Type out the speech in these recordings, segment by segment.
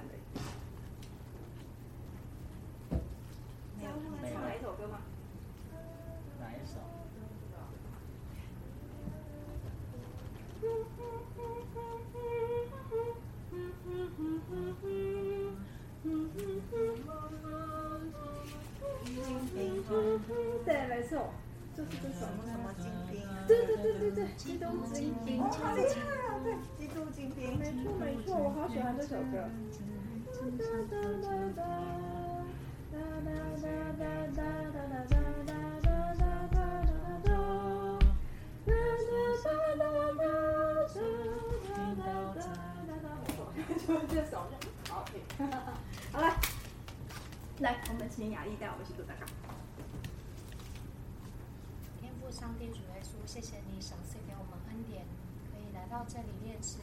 的。知道他们唱哪一首歌吗？哪一首？对，没错，就是这首。什么精兵？对对对对对，基督精兵。哦，好厉害啊！对，基督精兵。没错没错，我好喜欢这首歌。就这首，好听。好来，来，我们请雅丽带我们一起读大纲。天父上帝主耶稣，谢谢你赏赐给我们恩典，可以来到这里练诗。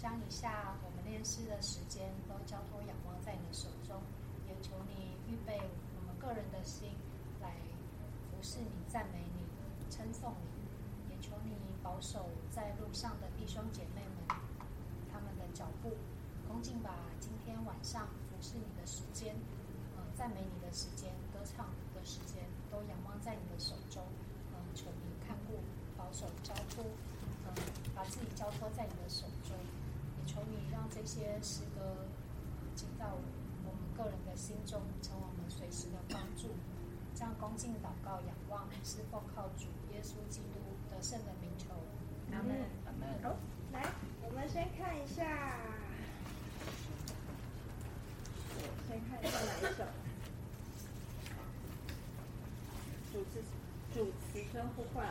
将以下我们练诗的时间都交托仰望在你的手中，也求你预备我们个人的心来服侍你、赞美你、称颂你，也求你保守在路上的弟兄姐妹们，他们的脚步，恭敬把今天晚上服侍你的时间，呃，赞美你的时间、歌唱的时间，都仰望在你的手中。呃，求你看顾、保守、交托，呃，把自己交托在你的手中。也求你让这些诗歌进到我们个人的心中，成为我们随时的帮助。这样恭敬祷告、仰望，是奉靠主耶稣基督得胜的名求。阿门。阿门。好，来，我们先看一下，先看一下哪一首。主持，主词称呼唤。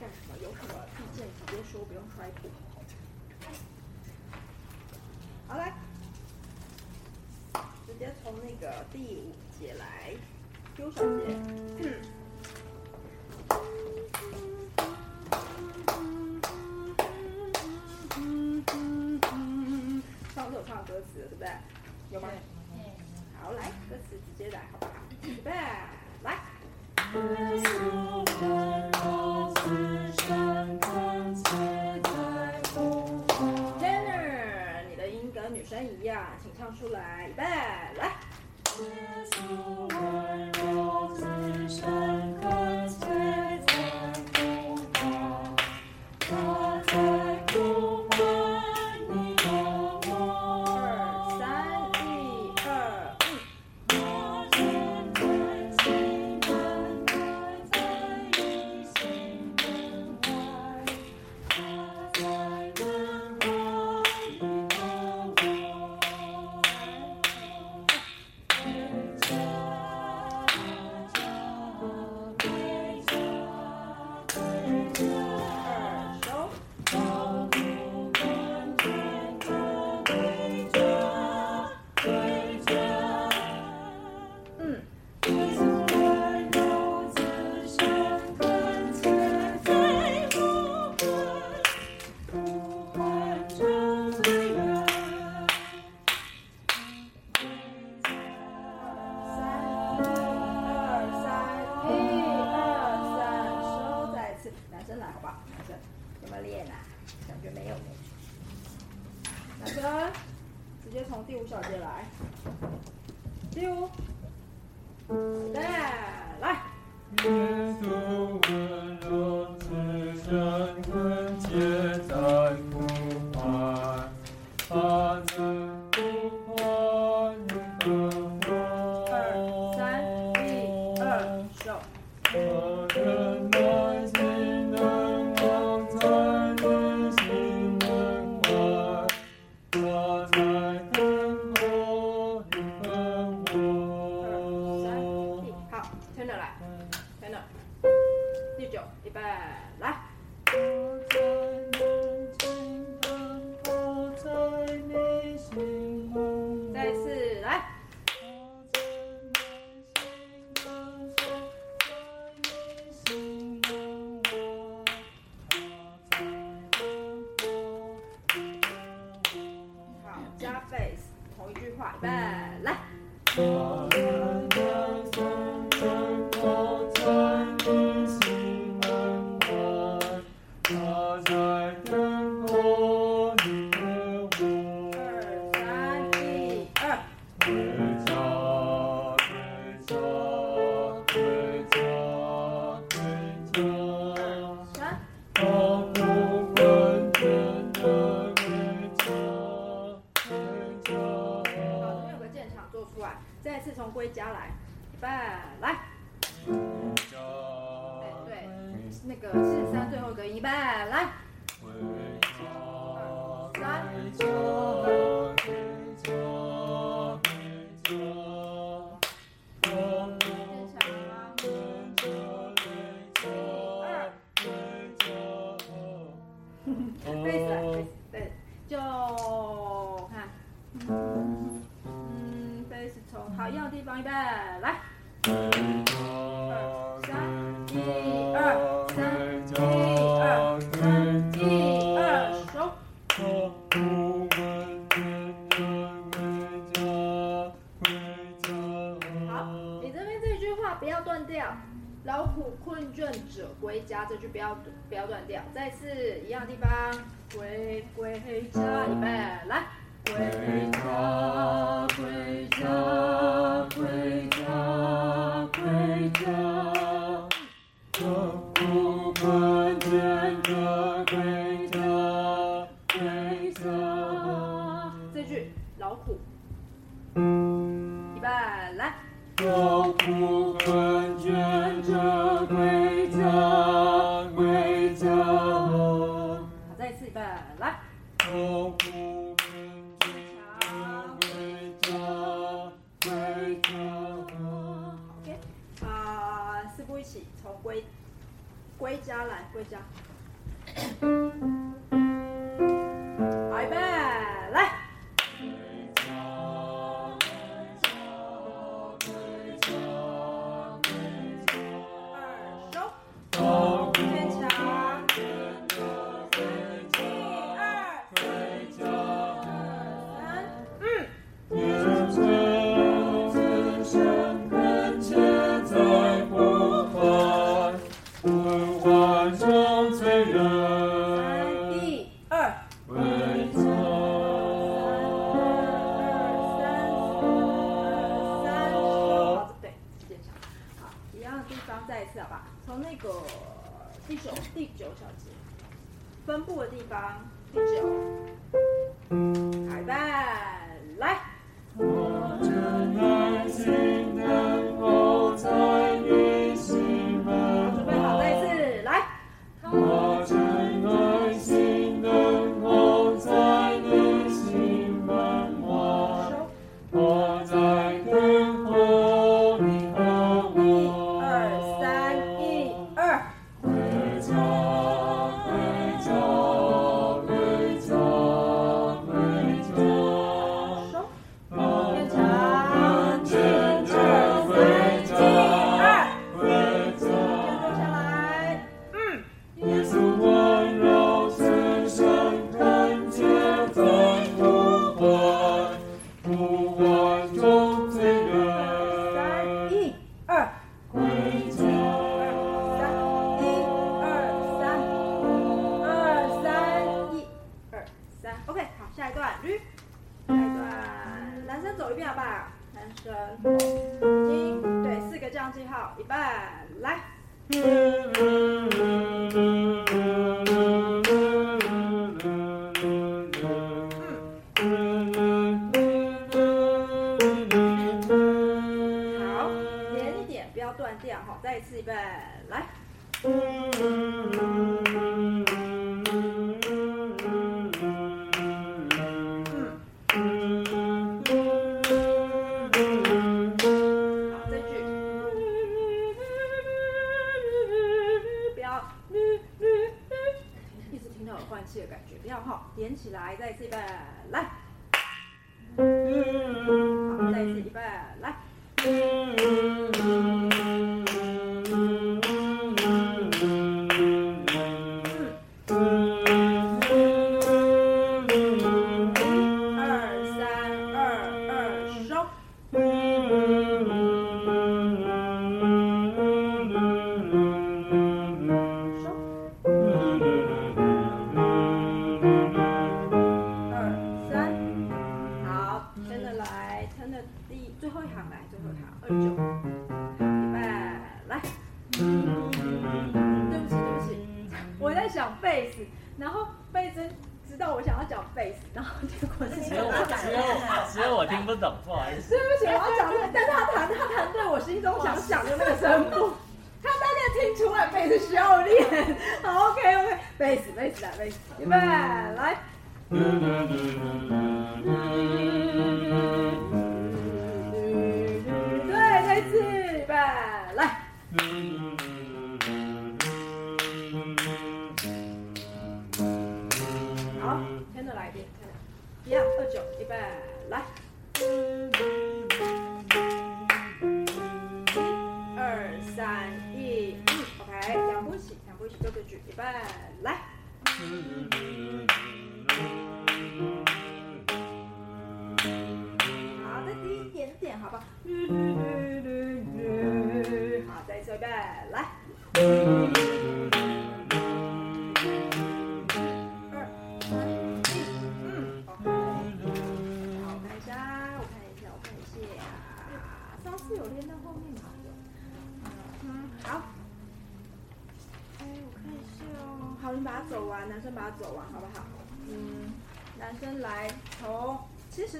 干什么？有什么意见直好，来，直接从那个第五节来，第五小节。者归家这句不要不要断掉。再次一样的地方归归家预备来归家。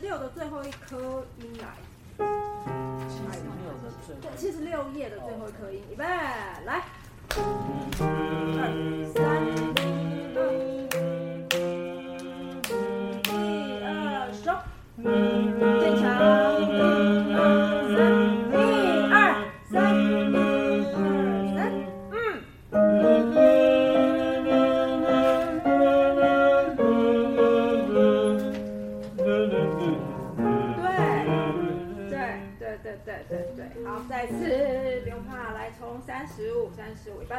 六的最后一颗音来。七十六的最对，七十六页的最后一颗音，预备，来。二三次不用怕，来从三十五，三十五，预备，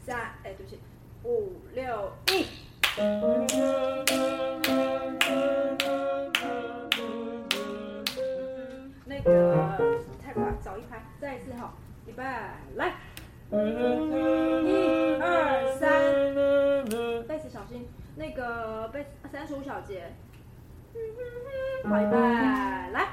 三，哎，对不起，五六一。那个太快，早一拍，再一次哈，预备，来，一二三，贝斯小心，那个贝斯三十五小节，好，预备，来。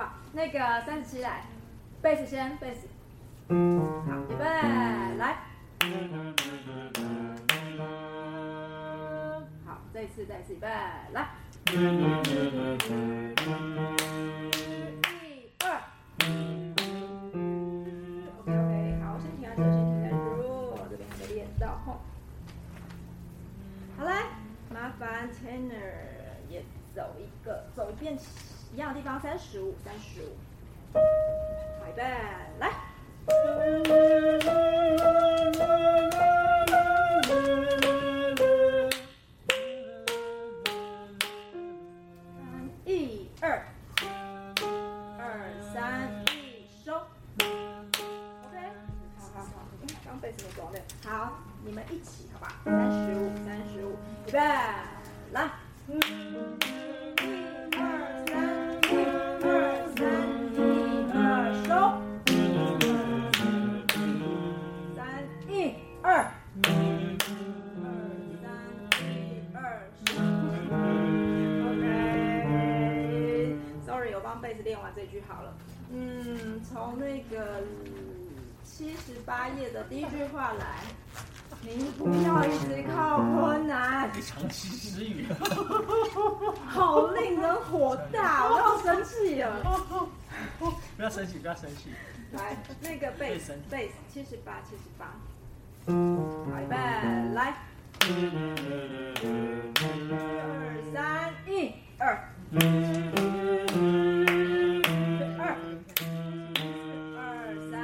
小心这句话。那个三十七来，贝斯先，贝斯。好，预备，来。好，再一次，再一次，预备，来。一二。OK OK，好，先停下，先停下，哟，这边还没练到吼。好来，麻烦 Tanner 也走一个，走一遍一样的地方，三十五，三十五。好，预备，来。来，那个贝斯贝斯七十八七十八，好，预备，来。一二三一二。二二三，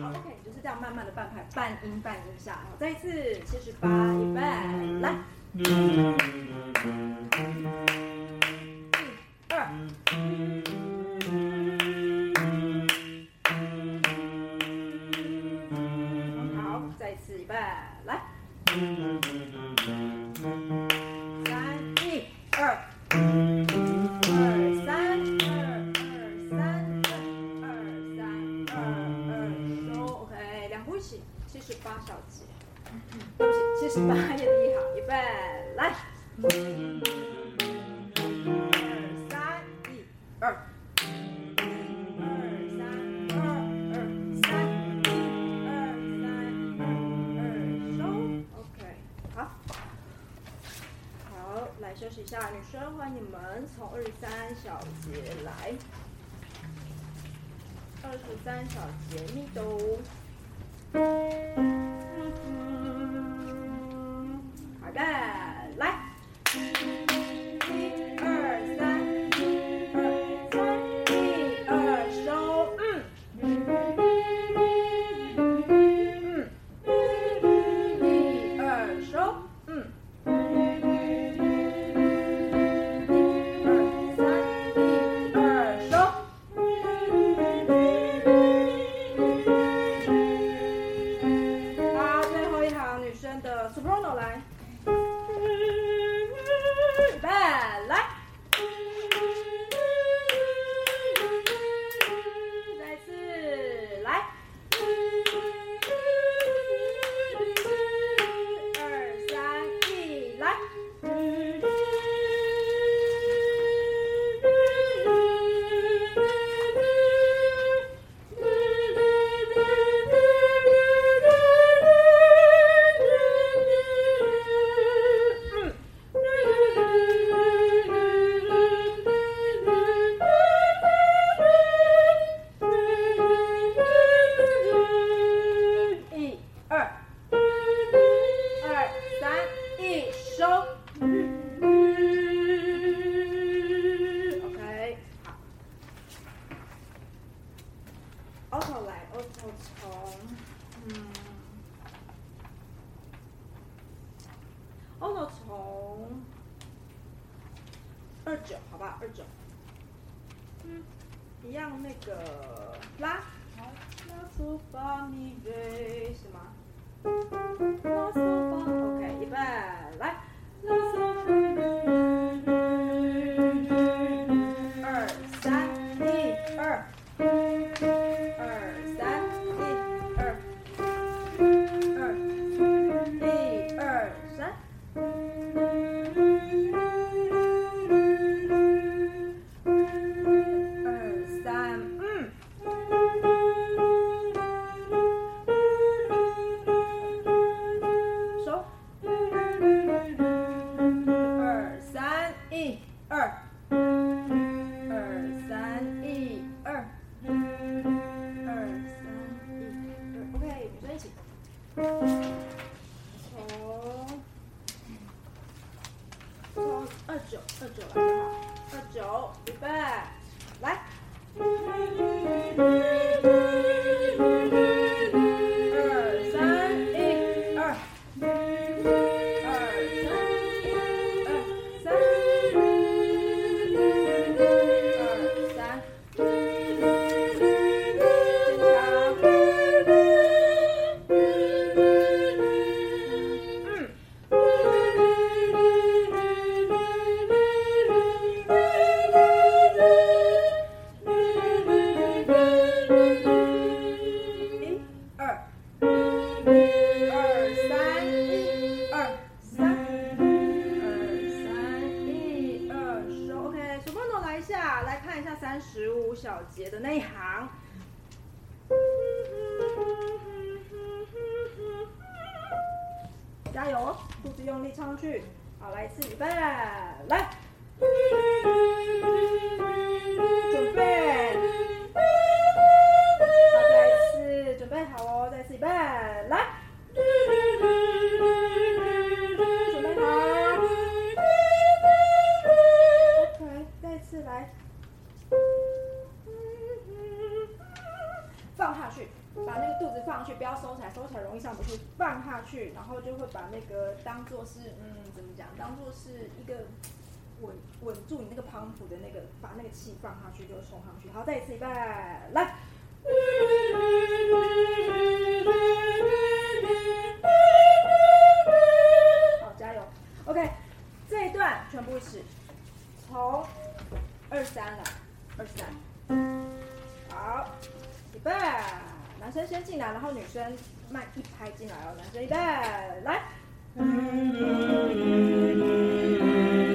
好，OK，就是这样慢慢的半拍，半音半音下，好，再一次七十八，预备，来。七十八小节，对不起，七十八页的一行，预备，来。来，二十三小节，密豆。当做是嗯，怎么讲？当做是一个稳稳住你那个磅礴的那个，把那个气放上去，就冲上去。好，再一次，预备，来。好，加油。OK，这一段全部是从二三来，二三。好，预备，男生先进来，然后女生慢一拍进来哦。男生预备，来。Thank you.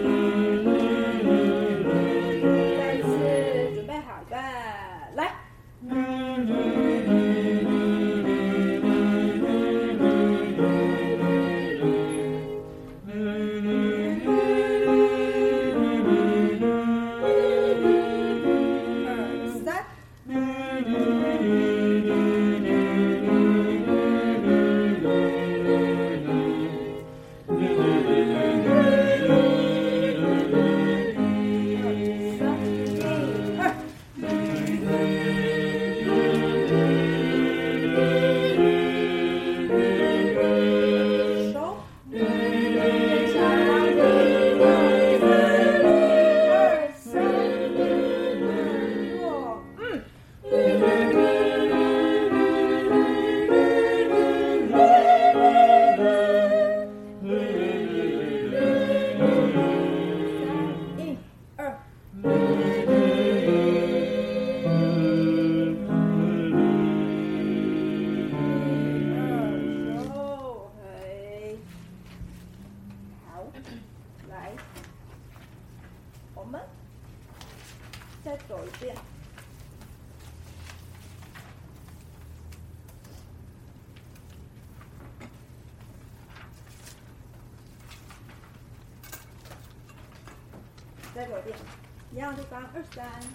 三。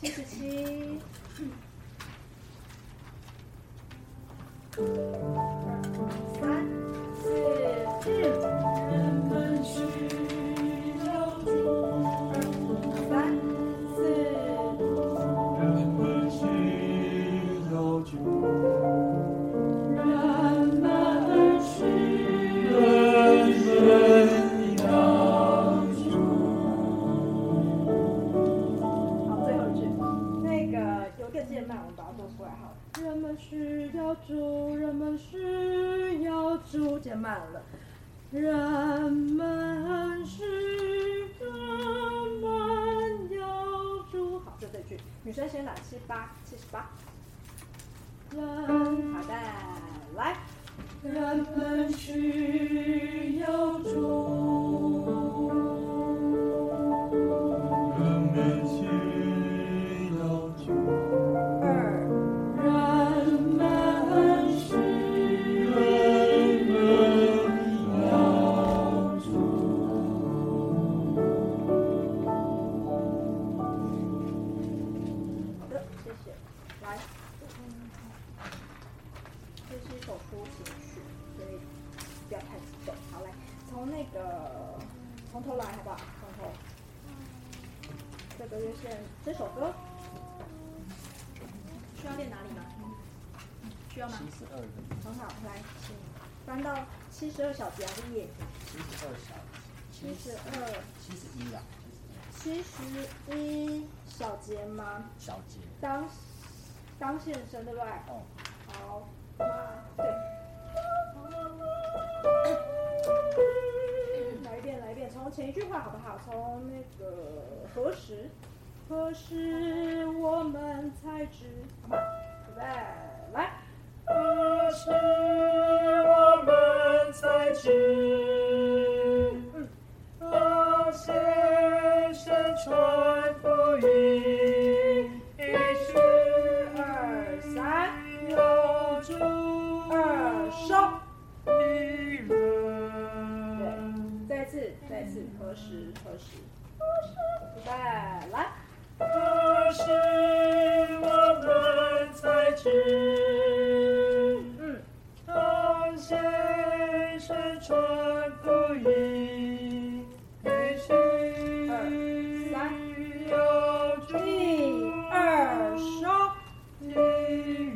七十七。人们是，人们有主。好，就这句，女生先打七八七十八。人，好的，来。人们需要主。这首歌，需要练哪里吗？需要吗？七十二，很好，来，请翻到七十二小节还是页？七十二小，七十二、七十一啊，七十一小节吗？小节。当当现身，对不对？哦，好，哇，对。来一遍，来一遍，从前一句话好不好？从那个何时，何时我们才知，好吗？预备，来。何时我们才知？嗯，那些宣传福音，一二二三，要主二收。你对。，再次，再次，何时，何时？预备，来。可是我们才知？嗯，那些宣传福音，必须二三要主一二收。你这边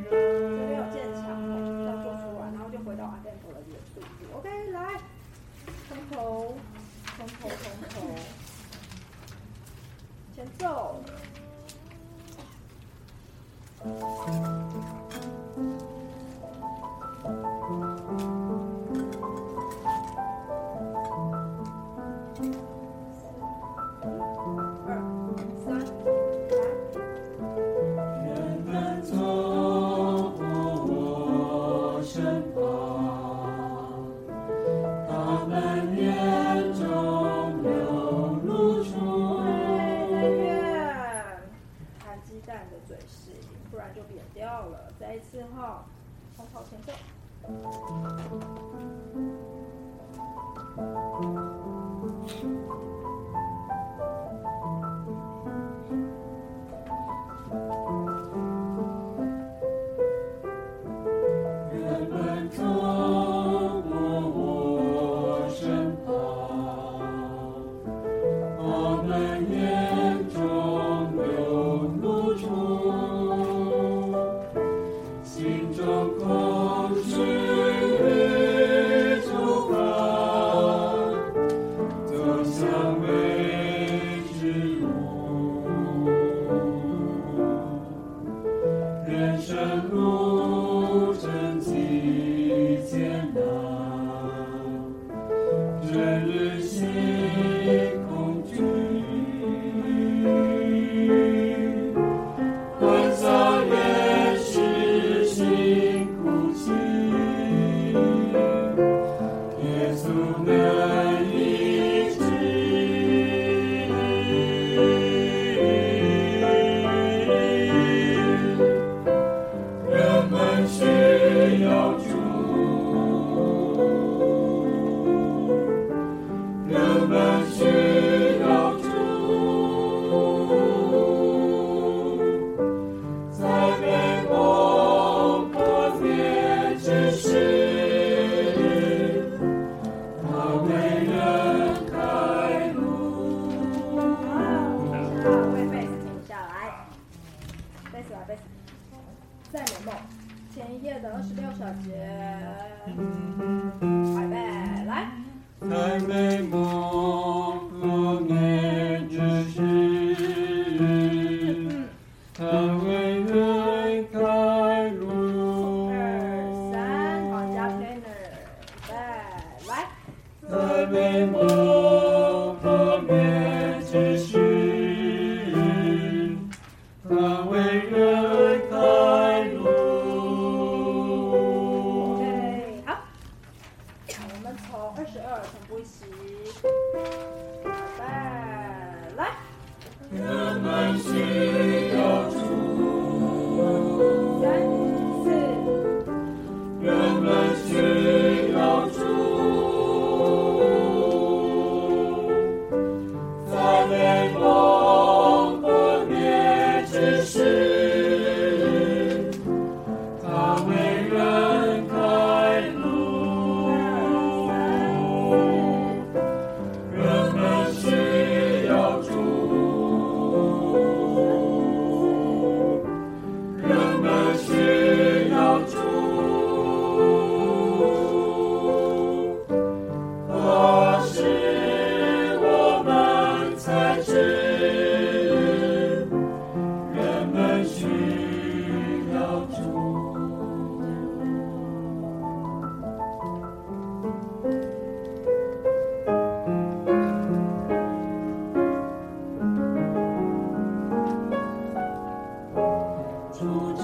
有人。渐强哦，要做出来，然后就回到阿电头的原速度。OK，来，从头，从头，从头，前奏。二蛋的嘴型，不然就扁掉了。再一次哈，从头前奏。来呗。再美梦，前一夜的二十六小节，来呗，来。through.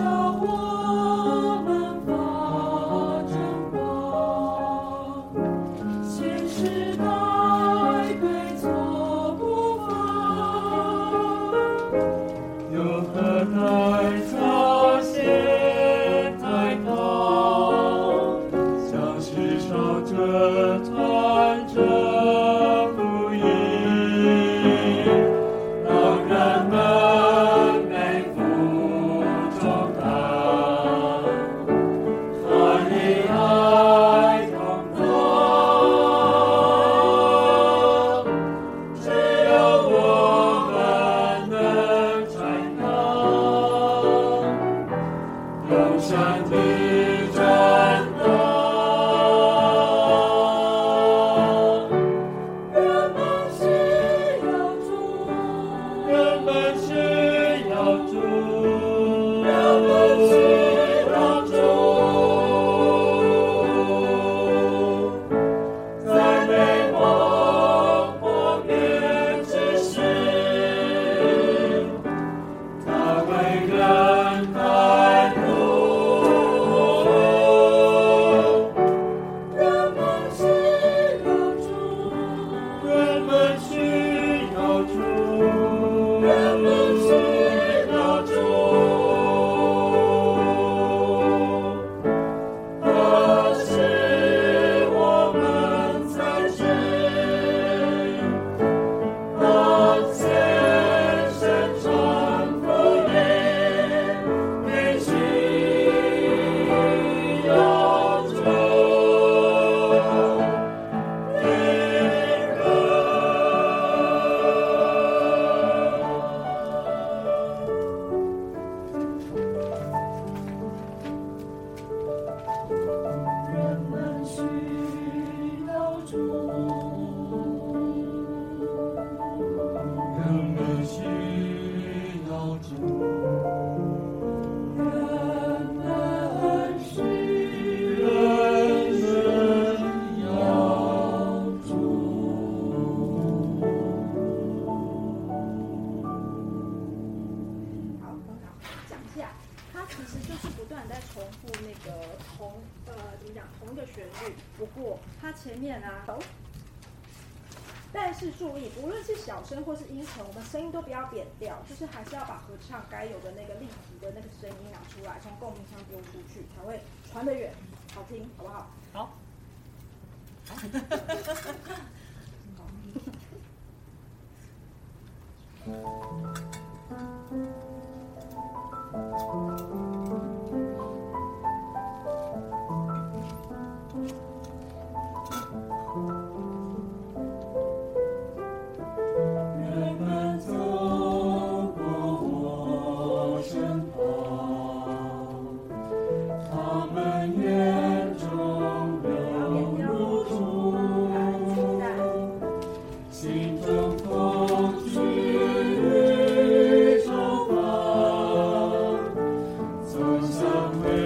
声或是音程我们声音都不要扁掉就是还是要把合唱该有的那个立体的那个声音拿出来从共鸣腔丢出去才会传得远好听好不好？好。somewhere.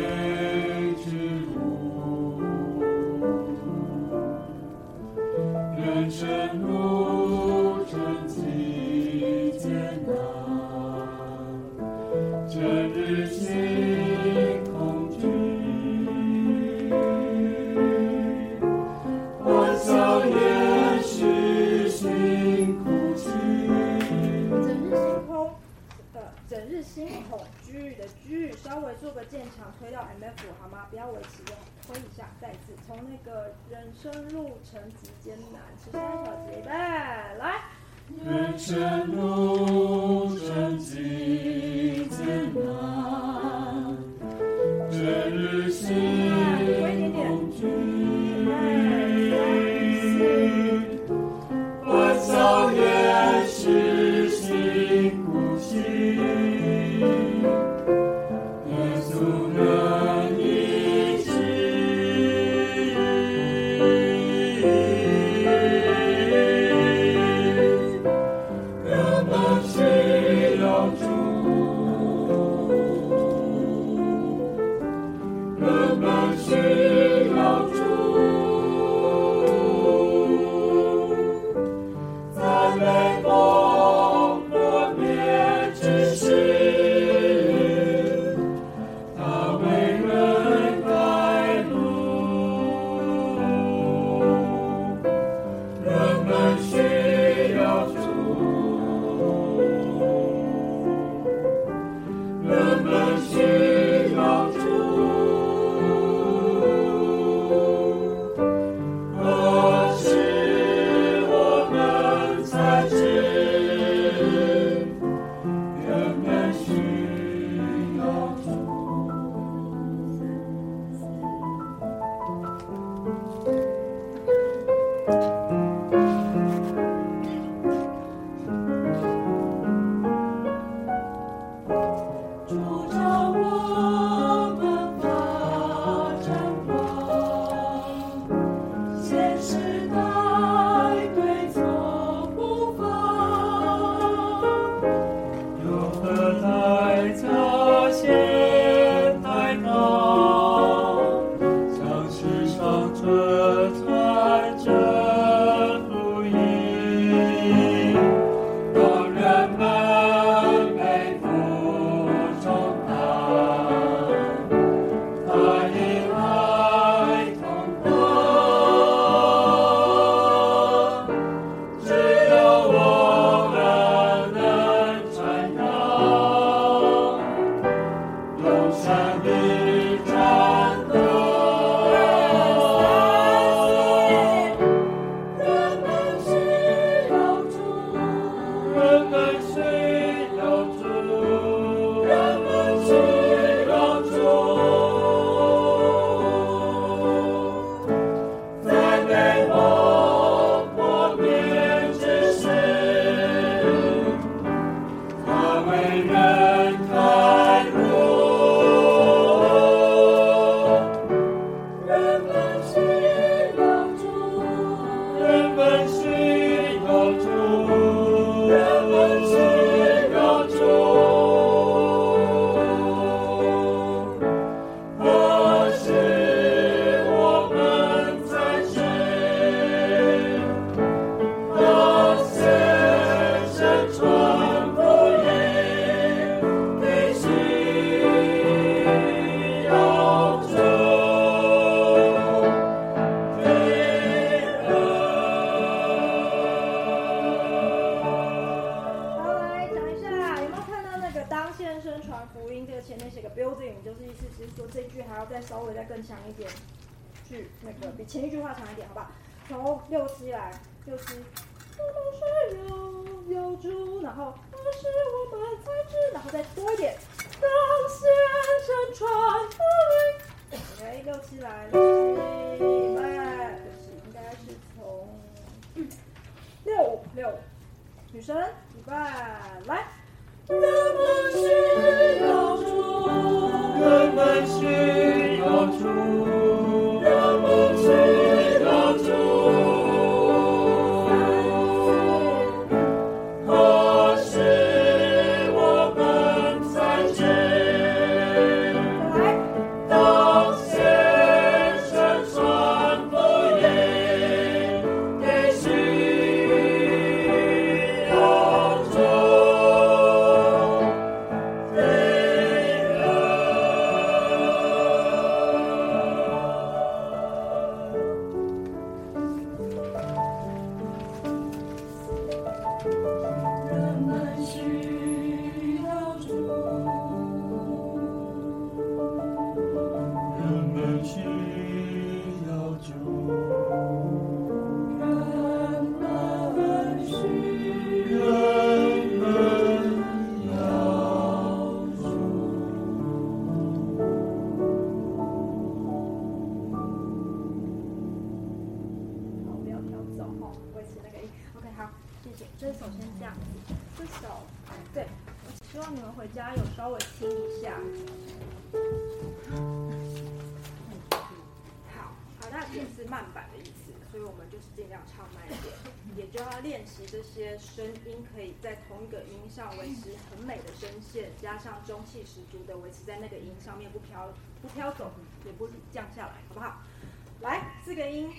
声音可以在同一个音上维持很美的声线加上中气十足的维持在那个音上面不飘不飘走也不降下来好不好？来四个音。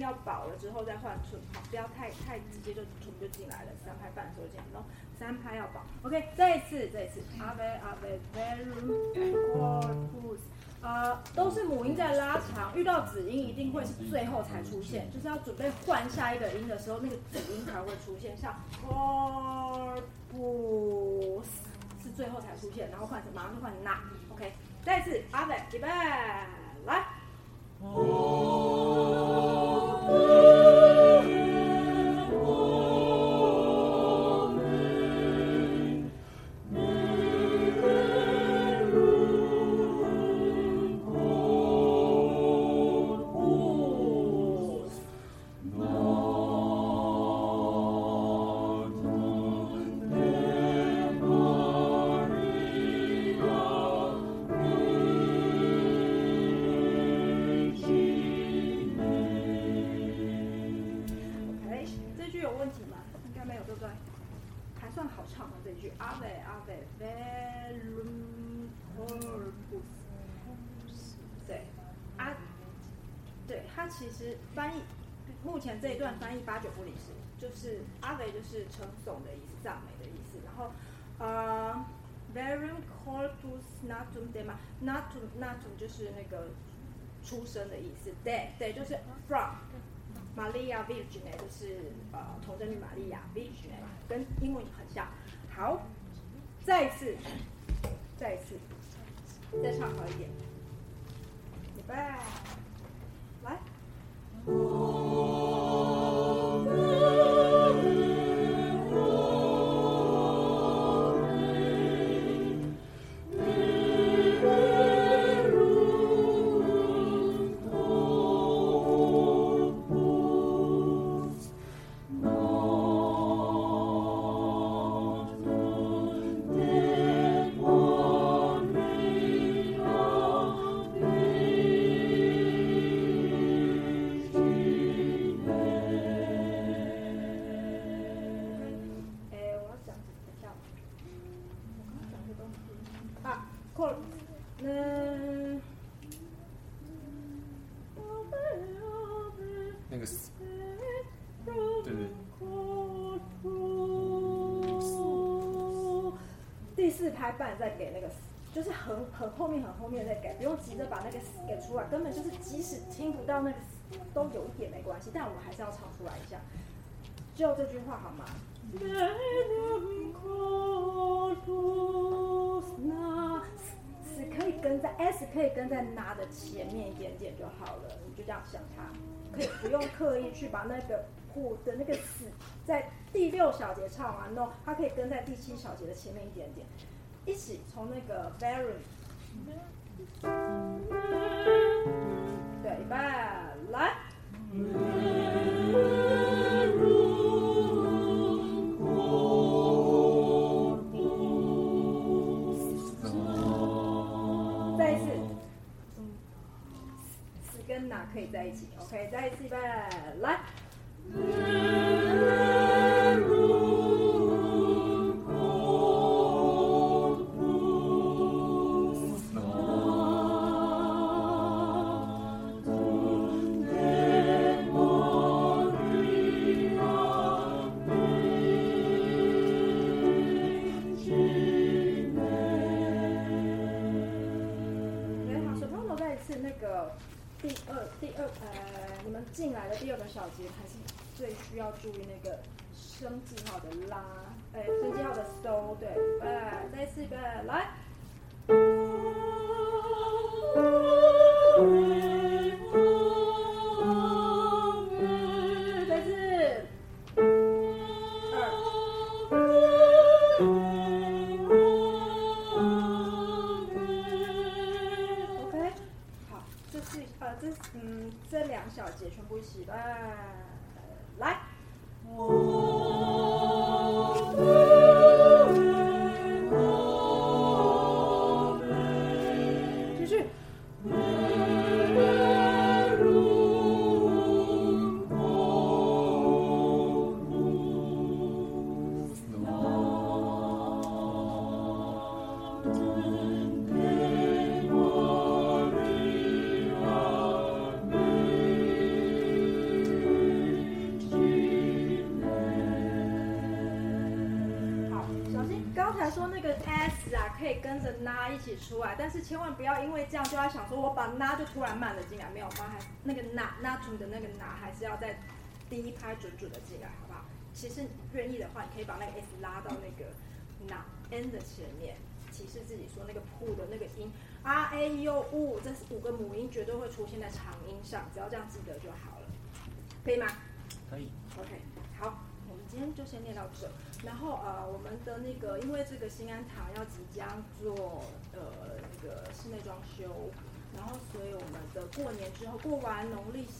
定要饱了之后再换唇，好，不要太太直接就唇就进来了，三拍半的时候这样，然后三拍要饱。OK，再一次，再一次，ave ave verum corpus，呃，都是母音在拉长，遇到子音一定会是最后才出现，就是要准备换下一个音的时候，那个子音才会出现，像 corpus 是最后才出现，然后换成马上就换成那，OK。再一次，ave，预备，来。翻译，目前这一段翻译八九不离十，就是 ave 就是称颂的意思，赞美的意思。然后，呃，verum cordus natum dea natum natum 就是那个出生的意思，de de 就是 from。Maria Virgine 就是呃童贞女玛利亚 Virgine 跟英文很像。好，再一次，再一次，再唱好一点。预备，来。拍半再给那个，就是很很后面很后面再给，不用急着把那个给出来，根本就是即使听不到那个都有一点没关系，但我们还是要唱出来一下，就这句话好吗？可以跟在 s 可以跟在拿的前面一点点就好了，你就这样想它，可以不用刻意去把那个火的那个死在第六小节唱完喽，它可以跟在第七小节的前面一点点，一起从那个 very，对，预备，来。再一次，是跟哪可以在一起？OK，再一次，预备，来。我们进来的第二个小节还是最需要注意那个升记号的拉，哎，升记号的收，对，哎，再次遍来。想说，我把那就突然慢了进来，没有，妈还那个那那图的那个那还是要在第一拍准准的进来，好不好？其实愿意的话，你可以把那个 s 拉到那个那 n 的前面，提示自己说那个 pu 的那个音 r a u u，这五个母音绝对会出现在长音上，只要这样记得就好了，可以吗？可以。OK，好，我们今天就先练到这。然后呃，我们的那个，因为这个新安堂要即将做呃那个室内装修，然后所以我们的过年之后，过完农历新。